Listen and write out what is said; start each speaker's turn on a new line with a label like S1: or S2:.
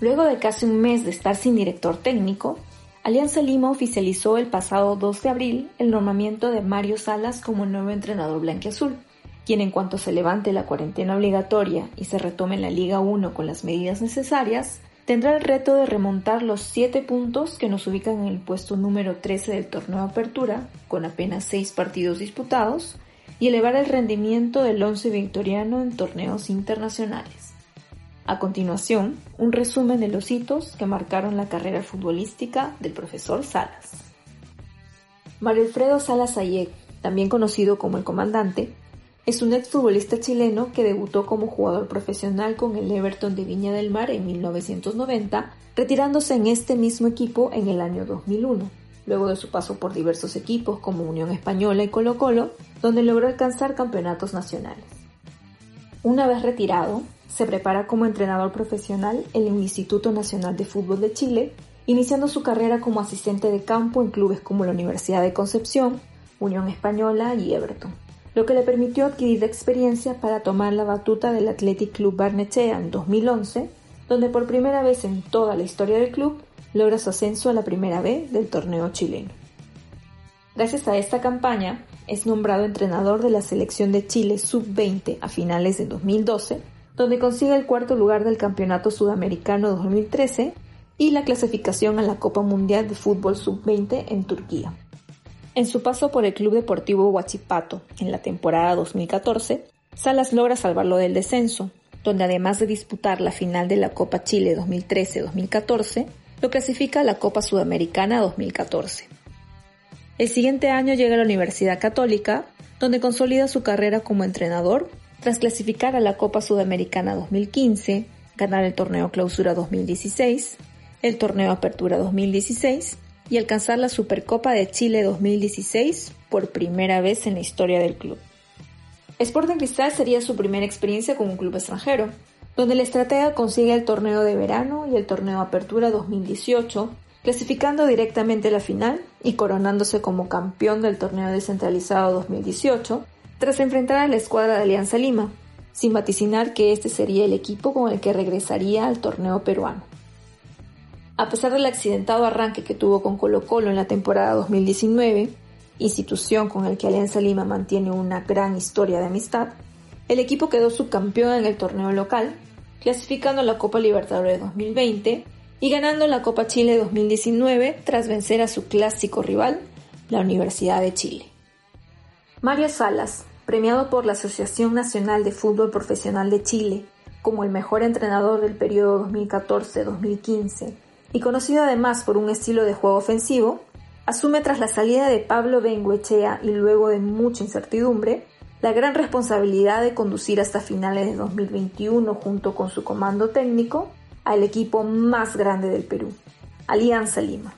S1: Luego de casi un mes de estar sin director técnico, Alianza Lima oficializó el pasado 2 de abril el nombramiento de Mario Salas como nuevo entrenador blanquiazul, quien en cuanto se levante la cuarentena obligatoria y se retome la Liga 1 con las medidas necesarias, tendrá el reto de remontar los 7 puntos que nos ubican en el puesto número 13 del torneo Apertura, con apenas 6 partidos disputados, y elevar el rendimiento del once victoriano en torneos internacionales. A continuación, un resumen de los hitos que marcaron la carrera futbolística del profesor Salas. Mario Alfredo Salas Ayek, también conocido como el comandante, es un exfutbolista chileno que debutó como jugador profesional con el Everton de Viña del Mar en 1990, retirándose en este mismo equipo en el año 2001, luego de su paso por diversos equipos como Unión Española y Colo Colo, donde logró alcanzar campeonatos nacionales. Una vez retirado, se prepara como entrenador profesional en el Instituto Nacional de Fútbol de Chile, iniciando su carrera como asistente de campo en clubes como la Universidad de Concepción, Unión Española y Everton lo que le permitió adquirir experiencia para tomar la batuta del Athletic Club Barnechea en 2011, donde por primera vez en toda la historia del club logra su ascenso a la primera B del torneo chileno. Gracias a esta campaña, es nombrado entrenador de la selección de Chile sub-20 a finales de 2012, donde consigue el cuarto lugar del Campeonato Sudamericano 2013 y la clasificación a la Copa Mundial de Fútbol sub-20 en Turquía. En su paso por el Club Deportivo Huachipato en la temporada 2014, Salas logra salvarlo del descenso, donde además de disputar la final de la Copa Chile 2013-2014, lo clasifica a la Copa Sudamericana 2014. El siguiente año llega a la Universidad Católica, donde consolida su carrera como entrenador, tras clasificar a la Copa Sudamericana 2015, ganar el torneo Clausura 2016, el torneo Apertura 2016 y alcanzar la Supercopa de Chile 2016 por primera vez en la historia del club. Sporting Cristal sería su primera experiencia con un club extranjero, donde el estratega consigue el torneo de verano y el torneo Apertura 2018, clasificando directamente a la final y coronándose como campeón del torneo descentralizado 2018, tras enfrentar a la escuadra de Alianza Lima, sin vaticinar que este sería el equipo con el que regresaría al torneo peruano. A pesar del accidentado arranque que tuvo con Colo Colo en la temporada 2019, institución con el que Alianza Lima mantiene una gran historia de amistad, el equipo quedó subcampeón en el torneo local, clasificando a la Copa Libertadores 2020 y ganando la Copa Chile 2019 tras vencer a su clásico rival, la Universidad de Chile. Mario Salas, premiado por la Asociación Nacional de Fútbol Profesional de Chile como el mejor entrenador del periodo 2014-2015 y conocido además por un estilo de juego ofensivo, asume tras la salida de Pablo Benguechea y luego de mucha incertidumbre, la gran responsabilidad de conducir hasta finales de 2021 junto con su comando técnico al equipo más grande del Perú, Alianza Lima.